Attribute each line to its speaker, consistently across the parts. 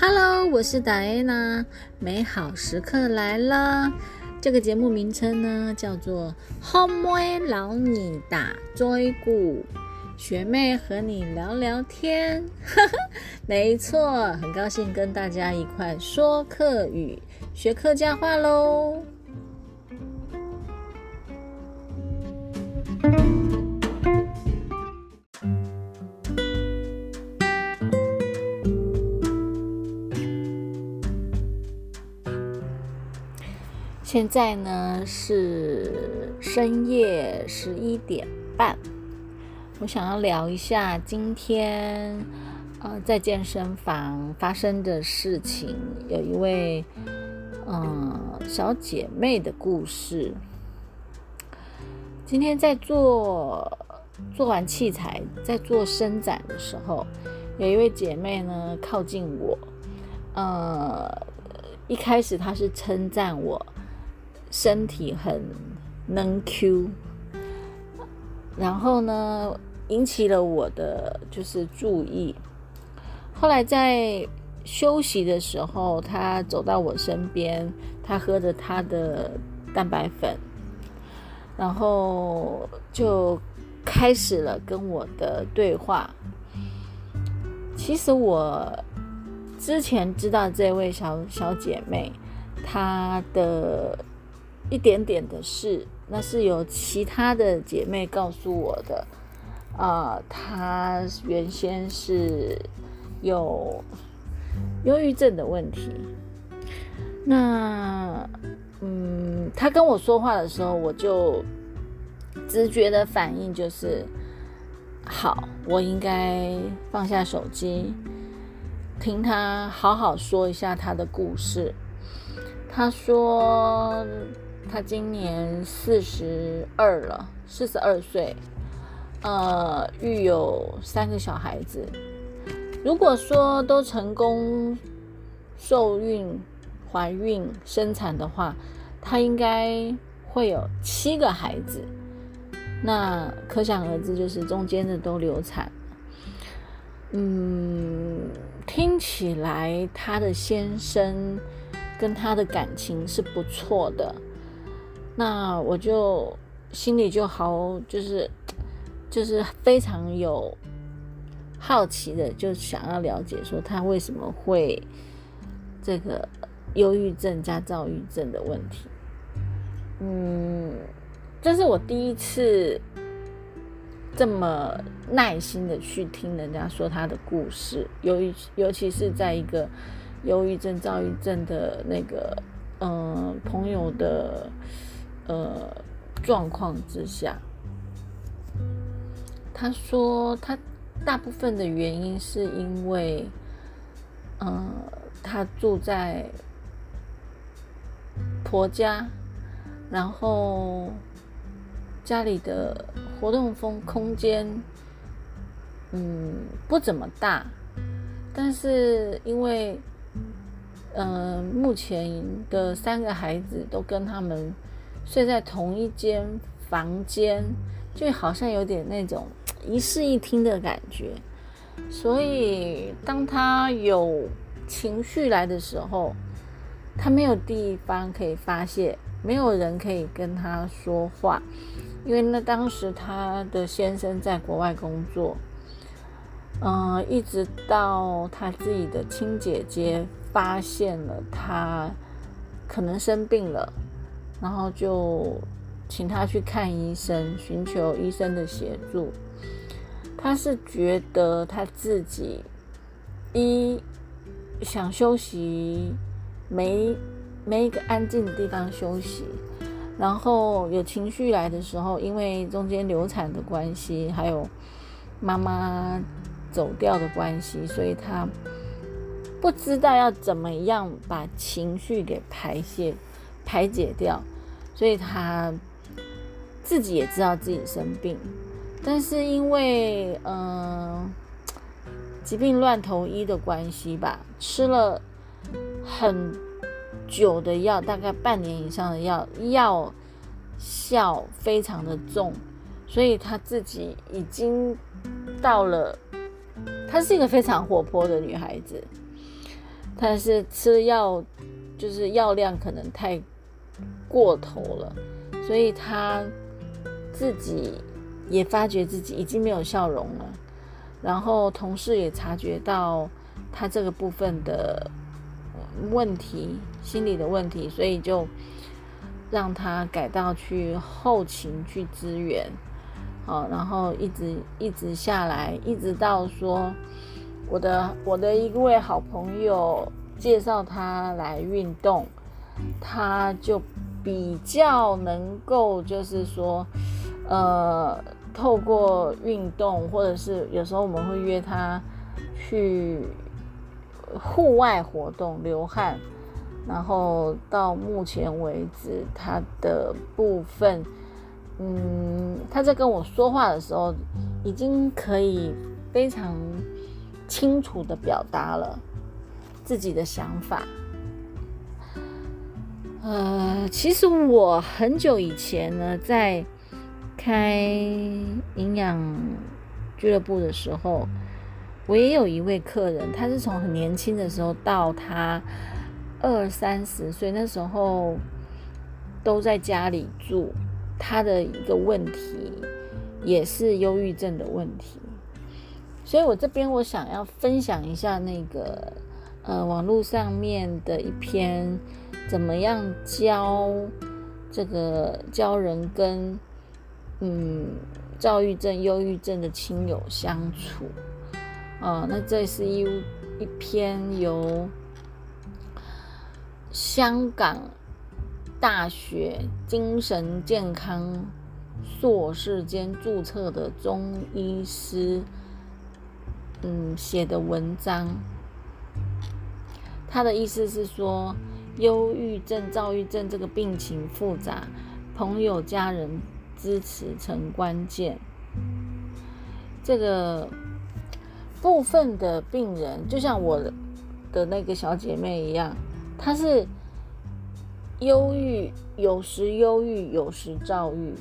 Speaker 1: Hello，我是达安娜，美好时刻来了。这个节目名称呢，叫做《homie 老你打追鼓》，学妹和你聊聊天。呵呵，没错，很高兴跟大家一块说客语，学客家话喽。现在呢是深夜十一点半，我想要聊一下今天，呃，在健身房发生的事情，有一位，嗯，小姐妹的故事。今天在做做完器材，在做伸展的时候，有一位姐妹呢靠近我，呃，一开始她是称赞我。身体很能 Q，然后呢，引起了我的就是注意。后来在休息的时候，他走到我身边，他喝着他的蛋白粉，然后就开始了跟我的对话。其实我之前知道这位小小姐妹，她的。一点点的事，那是有其他的姐妹告诉我的。啊，她原先是有忧郁症的问题。那，嗯，她跟我说话的时候，我就直觉的反应就是，好，我应该放下手机，听她好好说一下她的故事。她说。她今年四十二了，四十二岁，呃，育有三个小孩子。如果说都成功受孕、怀孕、生产的话，她应该会有七个孩子。那可想而知，就是中间的都流产。嗯，听起来她的先生跟她的感情是不错的。那我就心里就好，就是就是非常有好奇的，就想要了解说他为什么会这个忧郁症加躁郁症的问题。嗯，这是我第一次这么耐心的去听人家说他的故事，尤尤其是在一个忧郁症、躁郁症的那个嗯朋友的。呃，状况之下，他说他大部分的原因是因为，嗯，他住在婆家，然后家里的活动风空间，嗯，不怎么大，但是因为，嗯，目前的三个孩子都跟他们。睡在同一间房间，就好像有点那种一室一厅的感觉。所以，当他有情绪来的时候，他没有地方可以发泄，没有人可以跟他说话，因为那当时他的先生在国外工作。嗯，一直到他自己的亲姐姐发现了他可能生病了。然后就请他去看医生，寻求医生的协助。他是觉得他自己一想休息，没没一个安静的地方休息，然后有情绪来的时候，因为中间流产的关系，还有妈妈走掉的关系，所以他不知道要怎么样把情绪给排泄、排解掉。所以他自己也知道自己生病，但是因为嗯疾病乱投医的关系吧，吃了很久的药，大概半年以上的药，药效非常的重，所以他自己已经到了。她是一个非常活泼的女孩子，但是吃了药，就是药量可能太。过头了，所以他自己也发觉自己已经没有笑容了，然后同事也察觉到他这个部分的问题，心理的问题，所以就让他改到去后勤去支援，好，然后一直一直下来，一直到说我的我的一位好朋友介绍他来运动。他就比较能够，就是说，呃，透过运动，或者是有时候我们会约他去户外活动，流汗。然后到目前为止，他的部分，嗯，他在跟我说话的时候，已经可以非常清楚地表达了自己的想法。呃，其实我很久以前呢，在开营养俱乐部的时候，我也有一位客人，他是从很年轻的时候到他二三十岁那时候，都在家里住，他的一个问题也是忧郁症的问题，所以我这边我想要分享一下那个呃网络上面的一篇。怎么样教这个教人跟嗯躁郁症、忧郁症的亲友相处？哦，那这是一一篇由香港大学精神健康硕士兼注册的中医师嗯写的文章，他的意思是说。忧郁症、躁郁症这个病情复杂，朋友、家人支持成关键。这个部分的病人，就像我的那个小姐妹一样，她是忧郁，有时忧郁，有时躁郁。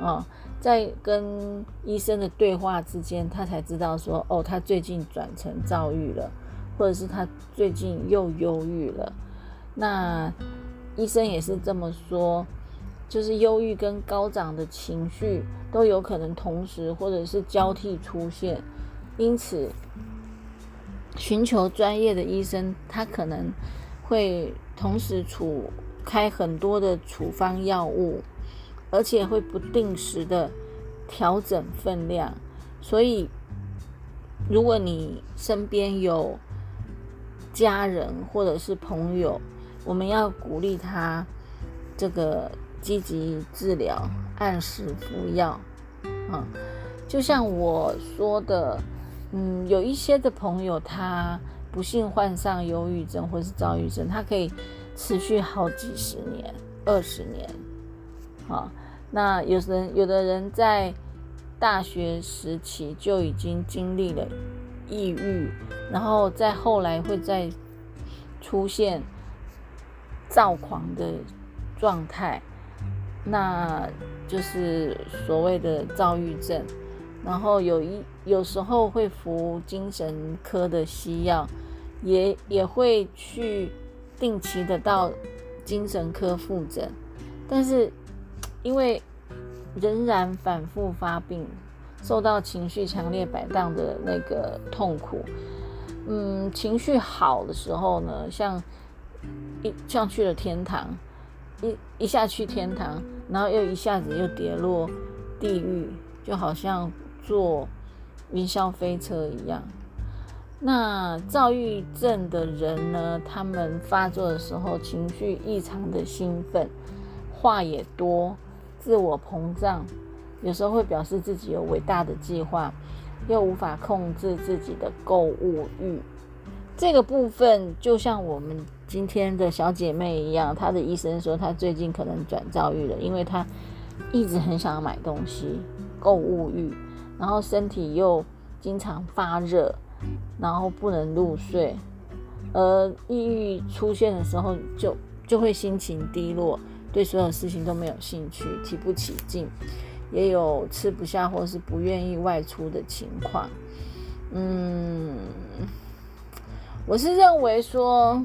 Speaker 1: 哦。在跟医生的对话之间，她才知道说，哦，她最近转成躁郁了，或者是她最近又忧郁了。那医生也是这么说，就是忧郁跟高涨的情绪都有可能同时或者是交替出现，因此寻求专业的医生，他可能会同时处开很多的处方药物，而且会不定时的调整分量，所以如果你身边有家人或者是朋友，我们要鼓励他这个积极治疗，按时服药，嗯，就像我说的，嗯，有一些的朋友他不幸患上忧郁症或是躁郁症，他可以持续好几十年、二十年，好，那有人有的人在大学时期就已经经历了抑郁，然后再后来会再出现。躁狂的状态，那就是所谓的躁郁症。然后有一有时候会服精神科的西药，也也会去定期的到精神科复诊。但是因为仍然反复发病，受到情绪强烈摆荡的那个痛苦。嗯，情绪好的时候呢，像。一像去了天堂，一一下去天堂，然后又一下子又跌落地狱，就好像坐云霄飞车一样。那躁郁症的人呢？他们发作的时候情绪异常的兴奋，话也多，自我膨胀，有时候会表示自己有伟大的计划，又无法控制自己的购物欲。这个部分就像我们。今天的小姐妹一样，她的医生说她最近可能转躁郁了，因为她一直很想要买东西，购物欲，然后身体又经常发热，然后不能入睡。而抑郁出现的时候，就就会心情低落，对所有事情都没有兴趣，提不起劲，也有吃不下或是不愿意外出的情况。嗯，我是认为说。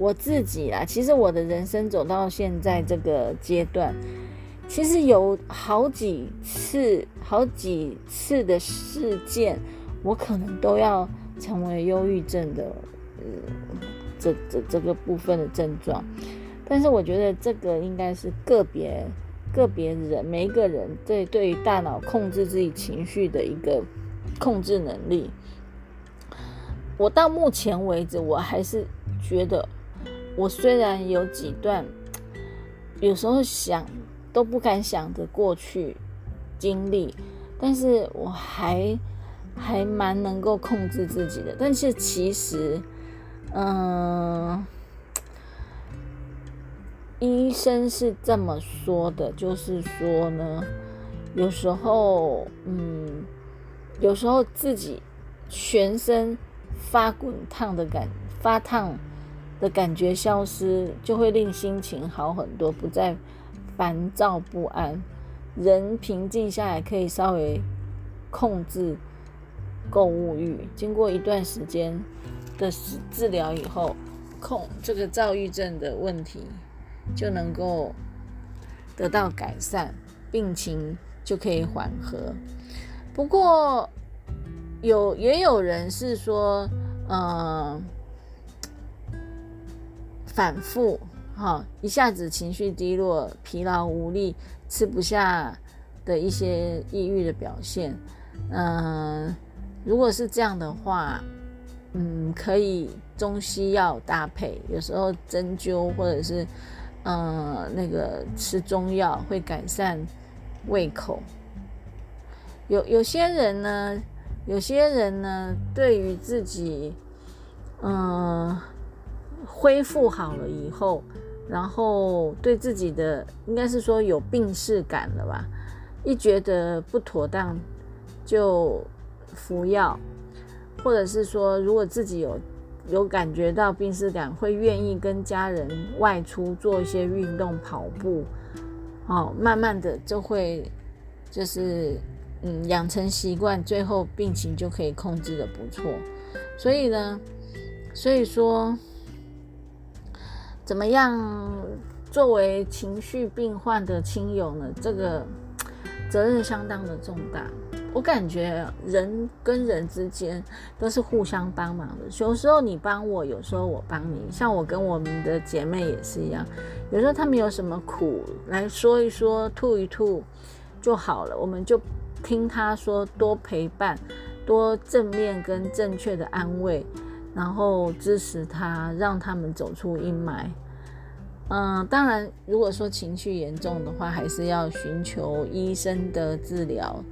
Speaker 1: 我自己啊，其实我的人生走到现在这个阶段，其实有好几次、好几次的事件，我可能都要成为忧郁症的，这这这个部分的症状。但是我觉得这个应该是个别个别人，每一个人对对于大脑控制自己情绪的一个控制能力。我到目前为止，我还是觉得。我虽然有几段，有时候想都不敢想的过去经历，但是我还还蛮能够控制自己的。但是其实，嗯，医生是这么说的，就是说呢，有时候，嗯，有时候自己全身发滚烫的感，发烫。的感觉消失，就会令心情好很多，不再烦躁不安，人平静下来，可以稍微控制购物欲。经过一段时间的治疗以后，控这个躁郁症的问题就能够得到改善，病情就可以缓和。不过，有也有人是说，嗯。反复，哈，一下子情绪低落、疲劳无力、吃不下的一些抑郁的表现，嗯，如果是这样的话，嗯，可以中西药搭配，有时候针灸或者是，嗯，那个吃中药会改善胃口。有有些人呢，有些人呢，对于自己，嗯。恢复好了以后，然后对自己的应该是说有病逝感了吧？一觉得不妥当，就服药，或者是说，如果自己有有感觉到病逝感，会愿意跟家人外出做一些运动、跑步，哦，慢慢的就会就是嗯养成习惯，最后病情就可以控制的不错。所以呢，所以说。怎么样？作为情绪病患的亲友呢，这个责任相当的重大。我感觉人跟人之间都是互相帮忙的，有时候你帮我，有时候我帮你。像我跟我们的姐妹也是一样，有时候她们有什么苦来说一说、吐一吐就好了，我们就听她说，多陪伴，多正面跟正确的安慰。然后支持他，让他们走出阴霾。嗯，当然，如果说情绪严重的话，还是要寻求医生的治疗，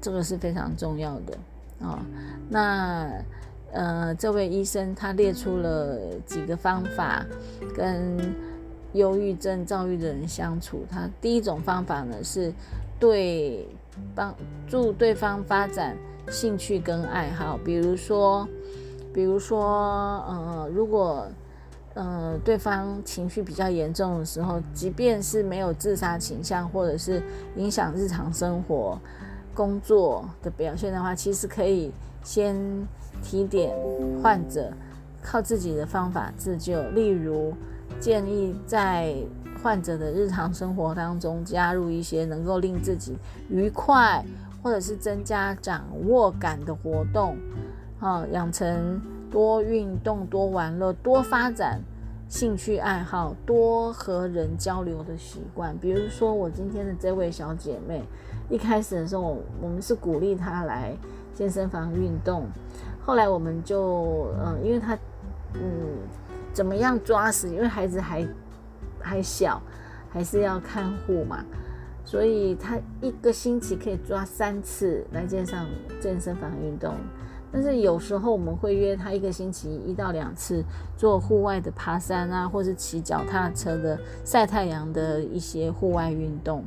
Speaker 1: 这个是非常重要的啊。那呃，这位医生他列出了几个方法跟忧郁症、躁郁的人相处。他第一种方法呢是，对帮助对方发展兴趣跟爱好，比如说。比如说，呃，如果，呃，对方情绪比较严重的时候，即便是没有自杀倾向或者是影响日常生活、工作的表现的话，其实可以先提点患者靠自己的方法自救。例如，建议在患者的日常生活当中加入一些能够令自己愉快或者是增加掌握感的活动。啊，养成多运动、多玩乐、多发展兴趣爱好、多和人交流的习惯。比如说，我今天的这位小姐妹，一开始的时候，我们是鼓励她来健身房运动。后来，我们就嗯，因为她嗯怎么样抓死？因为孩子还还小，还是要看护嘛，所以她一个星期可以抓三次来健上健身房运动。但是有时候我们会约他一个星期一到两次做户外的爬山啊，或是骑脚踏车的晒太阳的一些户外运动。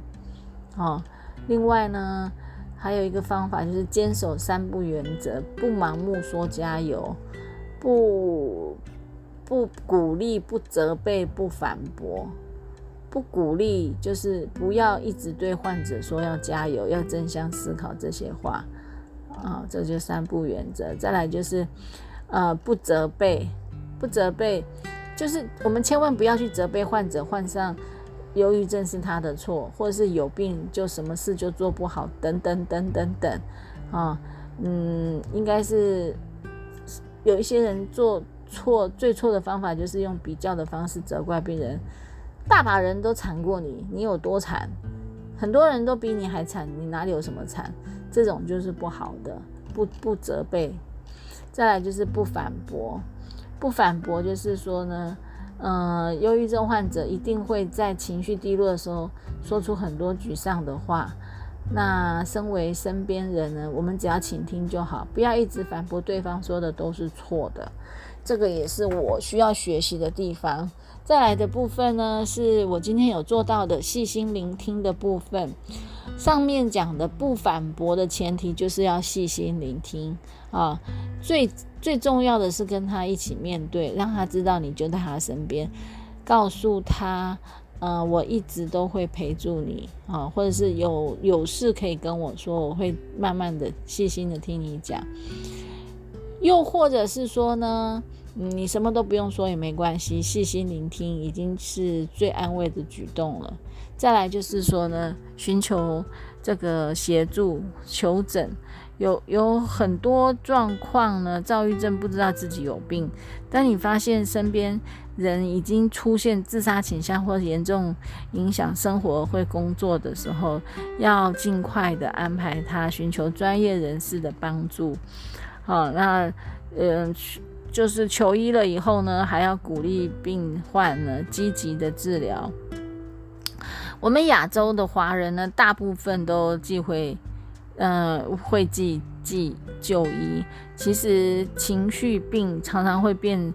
Speaker 1: 哦，另外呢，还有一个方法就是坚守三不原则：不盲目说加油，不不鼓励，不责备，不反驳，不鼓励就是不要一直对患者说要加油、要争相思考这些话。啊，这就三不原则。再来就是，呃，不责备，不责备，就是我们千万不要去责备患者患上忧郁症是他的错，或者是有病就什么事就做不好等等等等等。啊，嗯，应该是有一些人做错最错的方法就是用比较的方式责怪病人，大把人都惨过你，你有多惨？很多人都比你还惨，你哪里有什么惨？这种就是不好的，不不责备，再来就是不反驳。不反驳就是说呢，呃，忧郁症患者一定会在情绪低落的时候说出很多沮丧的话。那身为身边人呢，我们只要倾听就好，不要一直反驳对方说的都是错的。这个也是我需要学习的地方。再来的部分呢，是我今天有做到的细心聆听的部分。上面讲的不反驳的前提，就是要细心聆听啊。最最重要的是跟他一起面对，让他知道你就在他身边，告诉他，呃，我一直都会陪住你啊，或者是有有事可以跟我说，我会慢慢的、细心的听你讲。又或者是说呢？你什么都不用说也没关系，细心聆听已经是最安慰的举动了。再来就是说呢，寻求这个协助、求诊，有有很多状况呢，躁郁症不知道自己有病，但你发现身边人已经出现自杀倾向或者严重影响生活、或工作的时候，要尽快的安排他寻求专业人士的帮助。好，那嗯。就是求医了以后呢，还要鼓励病患呢积极的治疗。我们亚洲的华人呢，大部分都忌讳，呃，会忌忌就医。其实情绪病常常会变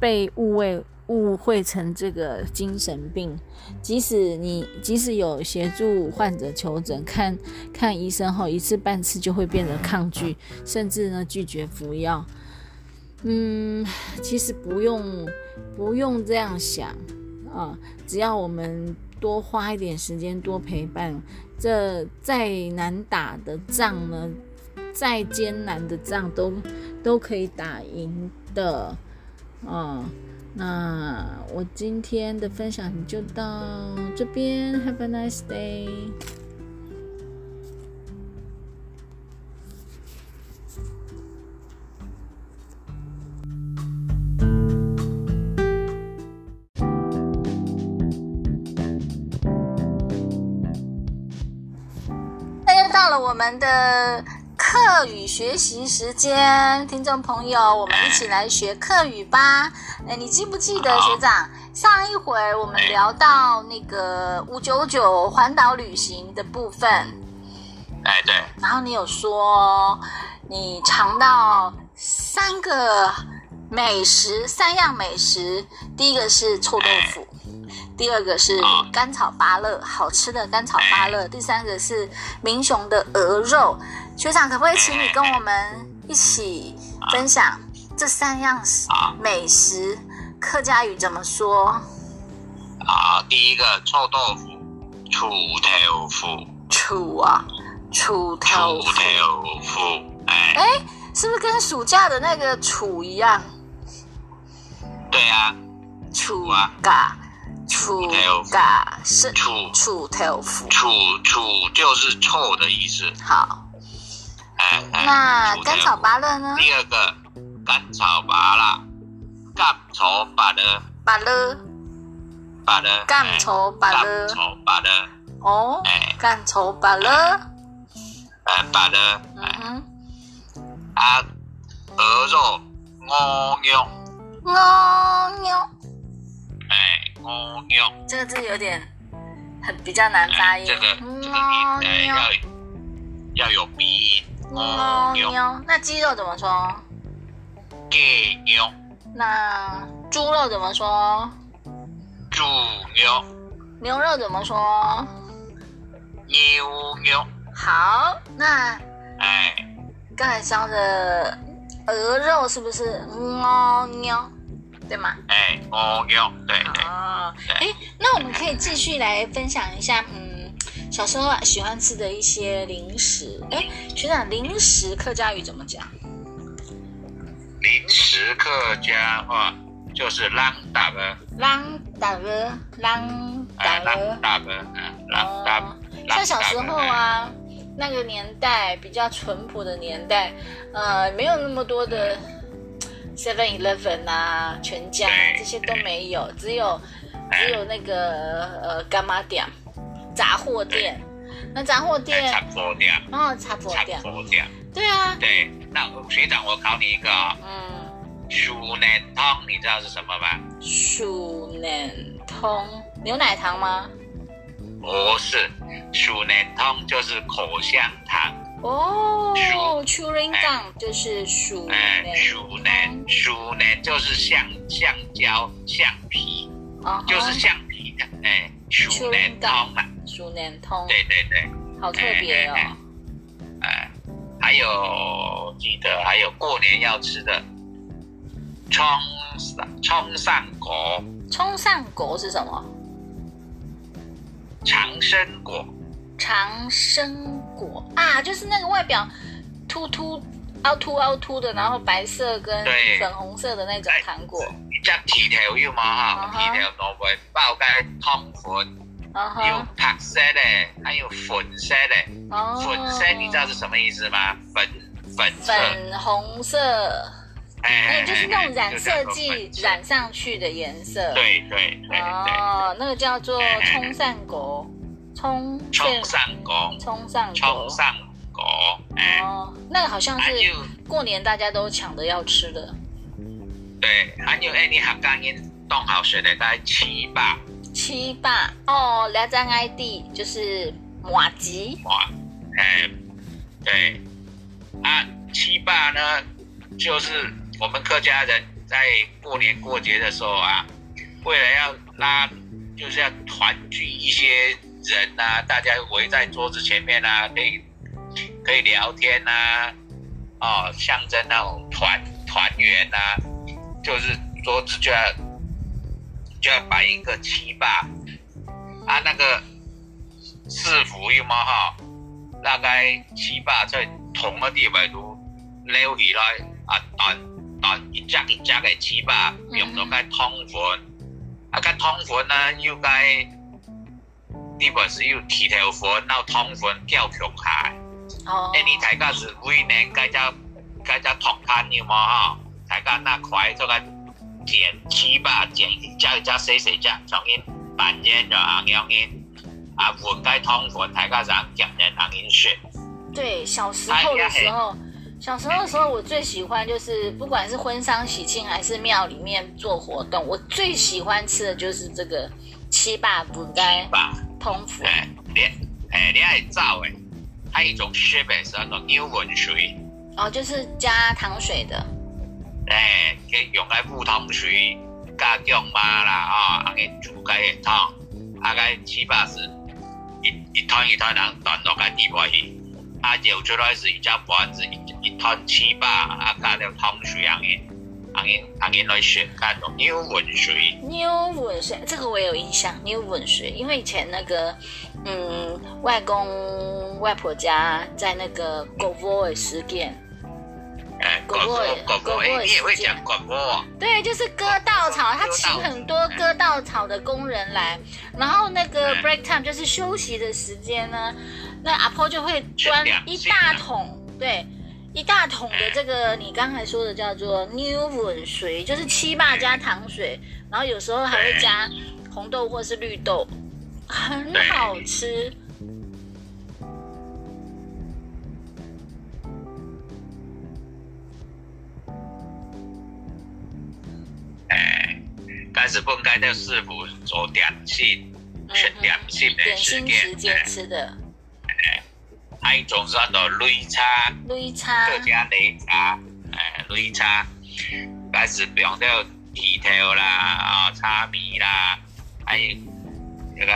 Speaker 1: 被误为误会成这个精神病。即使你即使有协助患者求诊，看看医生后一次半次就会变得抗拒，甚至呢拒绝服药。嗯，其实不用不用这样想啊，只要我们多花一点时间，多陪伴，这再难打的仗呢，再艰难的仗都都可以打赢的哦。那我今天的分享就到这边，Have a nice day。到了我们的课语学习时间，听众朋友，我们一起来学课语吧。哎，你记不记得学长上一回我们聊到那个五九九环岛旅行的部分？
Speaker 2: 哎，对。
Speaker 1: 然后你有说你尝到三个。美食三样美食，第一个是臭豆腐，第二个是甘草芭乐，好吃的甘草芭乐，第三个是明雄的鹅肉。学长可不可以请你跟我们一起分享这三样美食？客家语怎么说？
Speaker 2: 啊，第一个臭豆腐，臭豆腐，
Speaker 1: 臭啊，臭豆腐，
Speaker 2: 哎，
Speaker 1: 是不是跟暑假的那个楚”一样？
Speaker 2: 对啊，
Speaker 1: 啊，嘎，楚嘎是
Speaker 2: 楚
Speaker 1: 楚条夫，
Speaker 2: 楚楚就是臭的意思。
Speaker 1: 好，
Speaker 2: 哎，
Speaker 1: 那甘草芭乐呢？
Speaker 2: 第二个甘草芭乐，甘草芭乐，
Speaker 1: 芭乐，
Speaker 2: 芭乐，
Speaker 1: 甘草芭乐，
Speaker 2: 甘草芭乐，
Speaker 1: 哦，哎，甘草芭乐，
Speaker 2: 哎，芭乐，嗯，啊，鹅肉，鹅肉。
Speaker 1: 牛牛，
Speaker 2: 哎，牛牛，
Speaker 1: 这个字有点很比较难发音，
Speaker 2: 这个这个要有要有鼻音。
Speaker 1: 牛牛，那鸡肉怎么说？
Speaker 2: 鸡牛。
Speaker 1: 那猪肉怎么说？
Speaker 2: 猪牛。
Speaker 1: 牛肉怎么说？
Speaker 2: 牛牛。
Speaker 1: 好，那
Speaker 2: 哎，
Speaker 1: 刚才说的。鹅肉是不是哦喵，对吗？
Speaker 2: 哎，哦喵，对对
Speaker 1: 哎，那我们可以继续来分享一下，嗯，小时候喜欢吃的一些零食。哎，学长，零食客家语怎么讲？
Speaker 2: 零食客家话就是啷打鹅，
Speaker 1: 啷打鹅，啷打鹅，
Speaker 2: 啷打鹅，
Speaker 1: 打像小时候啊。那个年代比较淳朴的年代，呃，没有那么多的 Seven Eleven 啊、全家这些都没有，只有只有那个呃干妈店杂货店。那杂货
Speaker 2: 店，
Speaker 1: 店，
Speaker 2: 差不
Speaker 1: 多店。
Speaker 2: 差不多店。
Speaker 1: 对啊。
Speaker 2: 对，那学长，我考你一个，
Speaker 1: 嗯，
Speaker 2: 鼠奶汤，你知道是什么吗？
Speaker 1: 鼠奶汤，牛奶糖吗？
Speaker 2: 不是，鼠年通就是口香糖
Speaker 1: 哦，
Speaker 2: 鼠
Speaker 1: c h e i n 就是鼠
Speaker 2: 哎，鼠年，鼠年就是橡橡胶、橡皮，就是橡皮的哎，鼠年通嘛，
Speaker 1: 鼠年通，
Speaker 2: 对对对，
Speaker 1: 好特别哦，
Speaker 2: 哎，还有记得还有过年要吃的，冲上冲上果，
Speaker 1: 冲上果是什么？
Speaker 2: 长生果，
Speaker 1: 长生果啊，就是那个外表凸凸、凹凸凹凸的，然后白色跟粉红色的那种糖果。
Speaker 2: 你只铁条有
Speaker 1: 冇哈，
Speaker 2: 铁条挪会爆开、
Speaker 1: 烫
Speaker 2: 滚，
Speaker 1: 有
Speaker 2: 白色的，还有粉色的。粉色，你知道是什么意思吗？粉粉
Speaker 1: 粉红色。
Speaker 2: 哎，
Speaker 1: 就是那种染色剂染上去的颜色。
Speaker 2: 对对对。
Speaker 1: 哦，那个叫做冲散果，冲
Speaker 2: 冲善果，
Speaker 1: 冲上果。
Speaker 2: 冲上果，哎。
Speaker 1: 哦，那个好像是过年大家都抢着要吃的。
Speaker 2: 对，还有哎，你喝干音冻好水的在七八
Speaker 1: 七八哦，两张 ID 就是马吉
Speaker 2: 马，哎，对，啊，七八呢就是。我们客家人在过年过节的时候啊，为了要拉，就是要团聚一些人呐，大家围在桌子前面呐，可以可以聊天呐，哦，象征那种团团圆呐，就是桌子就要就要摆一个旗吧，啊，那个四福一摸哈，大概七吧在同个地方都聊起来啊啊。啊，一只一只嘅糍粑，用到个汤粉，啊个汤粉呢又该，一般是又提头粉，然汤粉较香下。
Speaker 1: 哦。
Speaker 2: 哎，你台家是每年个只，个只汤粉你无吼？台家那块，做个煎糍粑，煎一只一只细细只，从因拌烟就啊酿烟，啊混个汤粉，台家常讲的汤烟食。
Speaker 1: 对，小时候的时候。小时候的时候，我最喜欢就是，不管是婚丧喜庆还是庙里面做活动，我最喜欢吃的就是这个七爸补
Speaker 2: 斋。
Speaker 1: 通爸
Speaker 2: 汤你哎，你爱早哎，它一种雪白是那种牛文水。
Speaker 1: 哦，就是加糖水的。
Speaker 2: 哎，用个普通水加姜妈啦啊，阿个煮个汤，大个七爸是一一汤一汤后端落个地外去。阿钓出来是一家盘子，一一团糍粑，啊，加了汤水阿因阿因阿因来选干咯，牛滚水。
Speaker 1: 牛滚水，这个我有印象。牛滚水，因为以前那个嗯，外公外婆家在那个狗窝
Speaker 2: 诶
Speaker 1: 时间。
Speaker 2: 哎，狗
Speaker 1: 窝，狗
Speaker 2: 窝，你也会讲狗窝？
Speaker 1: 对，就是割稻草，他请很多割稻草的工人来，然后那个 break time 就是休息的时间呢。那阿婆就会端一大桶，对，一大桶的这个你刚才说的叫做牛滚水，就是七霸加糖水，然后有时候还会加红豆或是绿豆，很好吃。
Speaker 2: 哎，开是不应该叫师傅做点心，吃点心的，时
Speaker 1: 间吃的。
Speaker 2: 还有仲算到擂茶，
Speaker 1: 擂茶，
Speaker 2: 客家擂茶，哎，擂茶，但是变到米头啦，啊，茶米啦，还有这个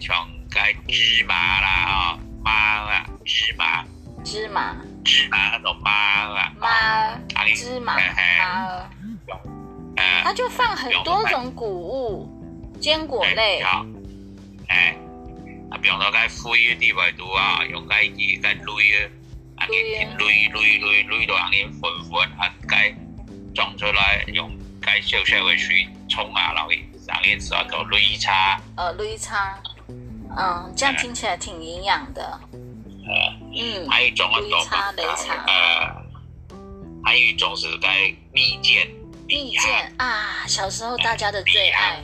Speaker 2: 像个芝麻啦，哦，麻啊，芝麻，
Speaker 1: 芝麻，
Speaker 2: 芝麻那种麻啊，麻，
Speaker 1: 芝麻，
Speaker 2: 麻，
Speaker 1: 它就放很多种谷物、坚果
Speaker 2: 类。用个该灰呃地块度啊，用该枝该蕊呃，啊，佮蕊蕊蕊蕊蕊度，啊，佮粉粉啊，该装出来用该少少的水冲啊，然后上面上面做擂茶。
Speaker 1: 呃，擂茶，嗯，这样听起来挺营养的。
Speaker 2: 呃，
Speaker 1: 嗯，
Speaker 2: 还有种
Speaker 1: 很多，
Speaker 2: 呃，还有种是该蜜饯。
Speaker 1: 蜜饯啊，小时候大家的最爱。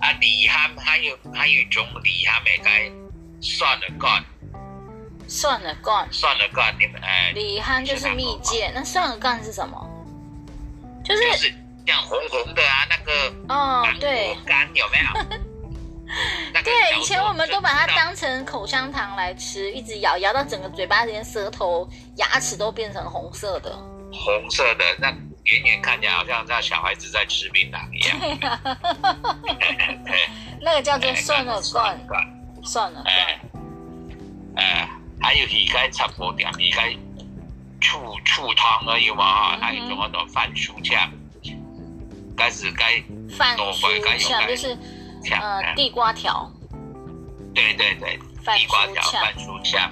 Speaker 2: 啊！李憨还有还有种李憨也该算了干，
Speaker 1: 算了干，
Speaker 2: 算了干，你们哎。
Speaker 1: 李憨就是蜜饯，那算了干是什么？就
Speaker 2: 是就是像红红的啊，那个
Speaker 1: 哦，对，
Speaker 2: 干有没有？
Speaker 1: 对，以前我们都把它当成口香糖来吃，一直咬，咬到整个嘴巴、连舌头、牙齿都变成红色的。
Speaker 2: 红色的那眼眼看见，好像在小孩子在吃槟榔一样。
Speaker 1: 对，那个叫做算了算了算了。
Speaker 2: 哎，还有该差不多点，你该醋醋汤而已嘛？还有种么多饭薯酱，该是该
Speaker 1: 饭该条就是呃地瓜条。
Speaker 2: 对对对，地瓜条饭薯酱。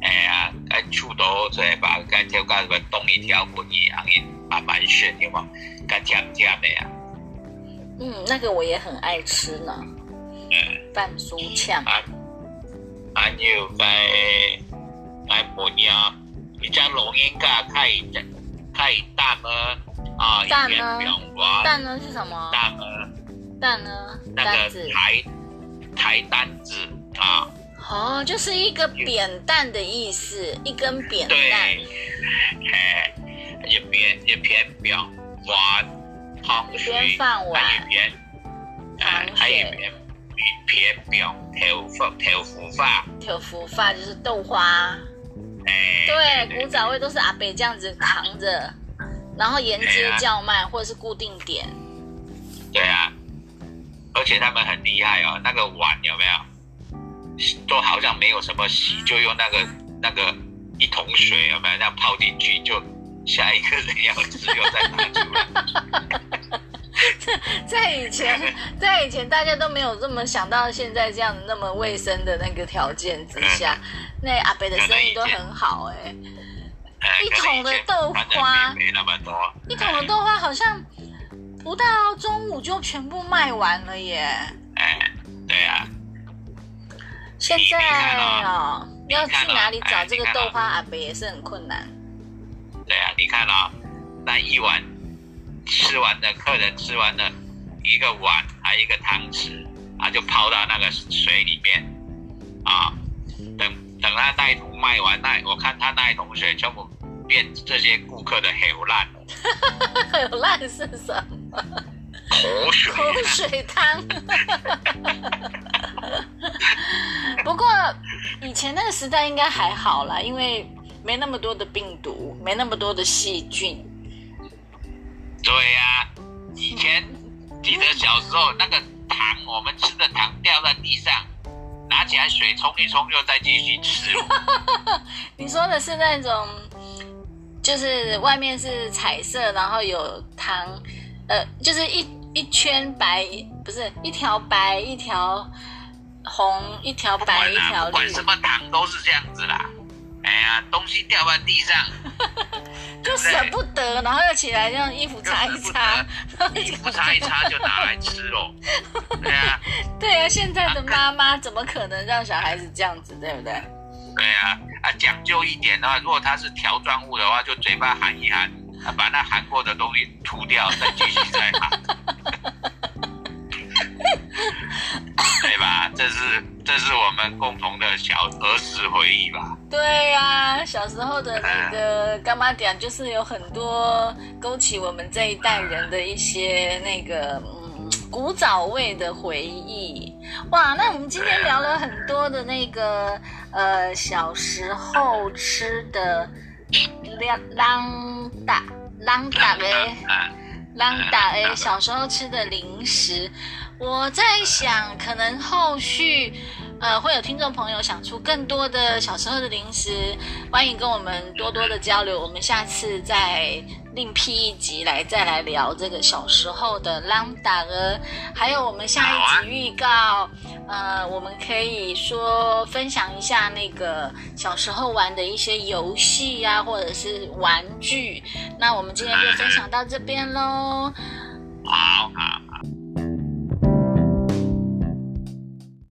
Speaker 2: 哎呀，该醋多再把该条什么冻一条一样阿蛮鲜的嘛，干酱酱的呀。
Speaker 1: 嗯，那个我也很爱吃呢。嗯，半酥呛。
Speaker 2: 还有在在婆娘你家龙应该开一开一大了。啊。
Speaker 1: 蛋呢？蛋呢是什么？
Speaker 2: 蛋呢？
Speaker 1: 蛋呢？
Speaker 2: 那个抬抬担子啊。
Speaker 1: 哦，就是一个扁担的意思，一根扁担。
Speaker 2: 对。一片一片表碗汤水，
Speaker 1: 还
Speaker 2: 一片，
Speaker 1: 哎，
Speaker 2: 还一片一片表豆发豆发
Speaker 1: 花。豆就是豆花。
Speaker 2: 哎。
Speaker 1: 对，古早味都是阿伯这样子扛着，然后沿街叫卖，或者是固定点。
Speaker 2: 对啊。而且他们很厉害哦，那个碗有没有？都好像没有什么洗，就用那个那个一桶水有没有？那样泡进去就。下一个人要只有在拿出来。
Speaker 1: 在以前，在以前大家都没有这么想到现在这样那么卫生的那个条件之下，那阿北的生意都很好哎。一桶的豆花，一桶的豆花好像不到中午就全部卖完了耶。
Speaker 2: 哎，对呀。
Speaker 1: 现在哦，要去哪里找这个豆花阿北也是很困难。
Speaker 2: 对啊，你看啊，那一碗吃完的客人吃完的一个碗还有一个汤匙啊，就抛到那个水里面啊，等等他那一桶卖完那，我看他那一桶水全部变这些顾客的黑油
Speaker 1: 烂，黑油烂是什么？
Speaker 2: 口水
Speaker 1: 口水汤。不过以前那个时代应该还好啦，因为。没那么多的病毒，没那么多的细菌。
Speaker 2: 对呀，以前记得小时候那个糖，我们吃的糖掉在地上，拿起来水冲一冲，又再继续吃。
Speaker 1: 你说的是那种，就是外面是彩色，然后有糖，呃，就是一一圈白，不是一条白一条红，一条白一条绿，
Speaker 2: 管什么糖都是这样子啦。哎呀，东西掉在地上，
Speaker 1: 就舍不得，然后又起来让衣服擦一擦，
Speaker 2: 衣服擦一擦 就拿来吃喽。对啊，
Speaker 1: 对啊，现在的妈妈怎么可能让小孩子这样子，对不对？
Speaker 2: 对啊，啊，讲究一点的话，如果他是条状物的话，就嘴巴含一含，把那含过的东西吐掉，再继续再含。对吧？这是这是我们共同的小儿时回忆吧？
Speaker 1: 对呀，小时候的那个干妈点就是有很多勾起我们这一代人的一些那个嗯古早味的回忆。哇，那我们今天聊了很多的那个呃小时候吃的，啷大啷大呗，啷大哎，小时候吃的零食。我在想，可能后续，呃，会有听众朋友想出更多的小时候的零食，欢迎跟我们多多的交流。我们下次再另辟一集来再来聊这个小时候的朗达鹅，还有我们下一集预告，呃，我们可以说分享一下那个小时候玩的一些游戏啊，或者是玩具。那我们今天就分享到这边喽。好。